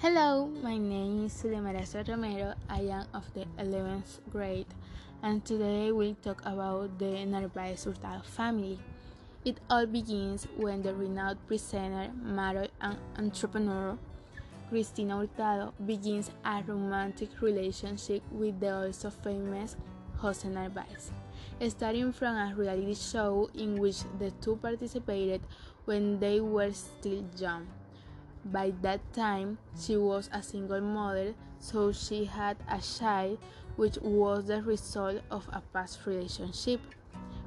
Hello, my name is Sulemarazo Romero. I am of the 11th grade, and today we'll talk about the Narvaez Hurtado family. It all begins when the renowned presenter, model, and entrepreneur Cristina Hurtado begins a romantic relationship with the also famous Jose Narvaez, starting from a reality show in which the two participated when they were still young. By that time, she was a single mother, so she had a child, which was the result of a past relationship.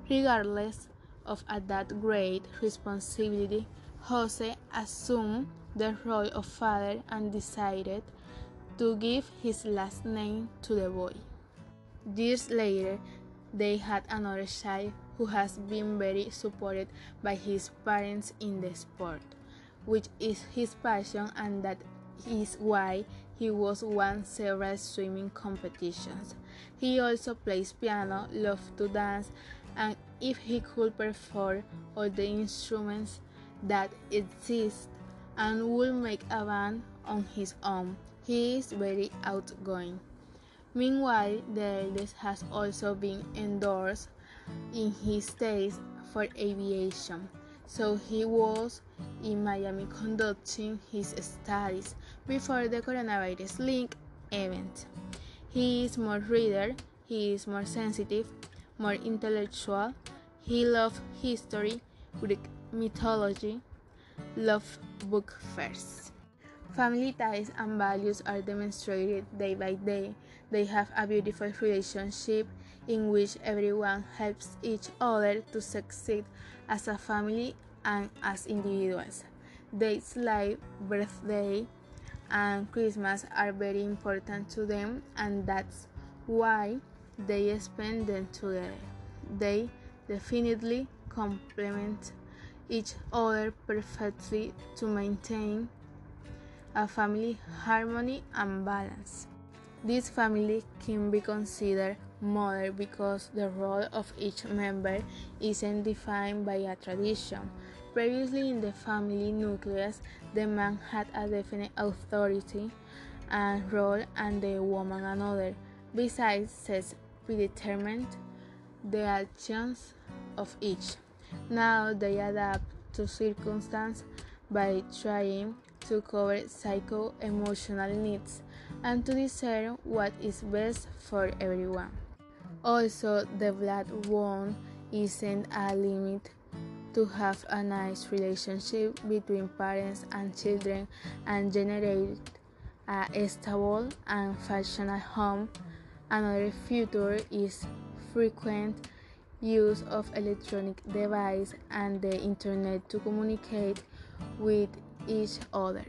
Regardless of that great responsibility, Jose assumed the role of father and decided to give his last name to the boy. Years later, they had another child who has been very supported by his parents in the sport which is his passion, and that is why he was won several swimming competitions. He also plays piano, loves to dance, and if he could perform all the instruments that exist and would make a band on his own, he is very outgoing. Meanwhile, the eldest has also been endorsed in his taste for aviation so he was in Miami conducting his studies before the coronavirus link event. He is more reader, he is more sensitive, more intellectual. He loves history, Greek mythology, love book fairs. Family ties and values are demonstrated day by day. They have a beautiful relationship in which everyone helps each other to succeed as a family and as individuals. Dates like birthday and Christmas are very important to them, and that's why they spend them together. They definitely complement each other perfectly to maintain a family harmony and balance. This family can be considered mother because the role of each member isn't defined by a tradition. Previously, in the family nucleus, the man had a definite authority and role, and the woman another. Besides, sex predetermined the actions of each. Now they adapt to circumstance by trying to cover psycho emotional needs and to discern what is best for everyone. Also, the blood wound isn't a limit to have a nice relationship between parents and children and generate a stable and functional home. Another feature is frequent use of electronic device and the internet to communicate with each other.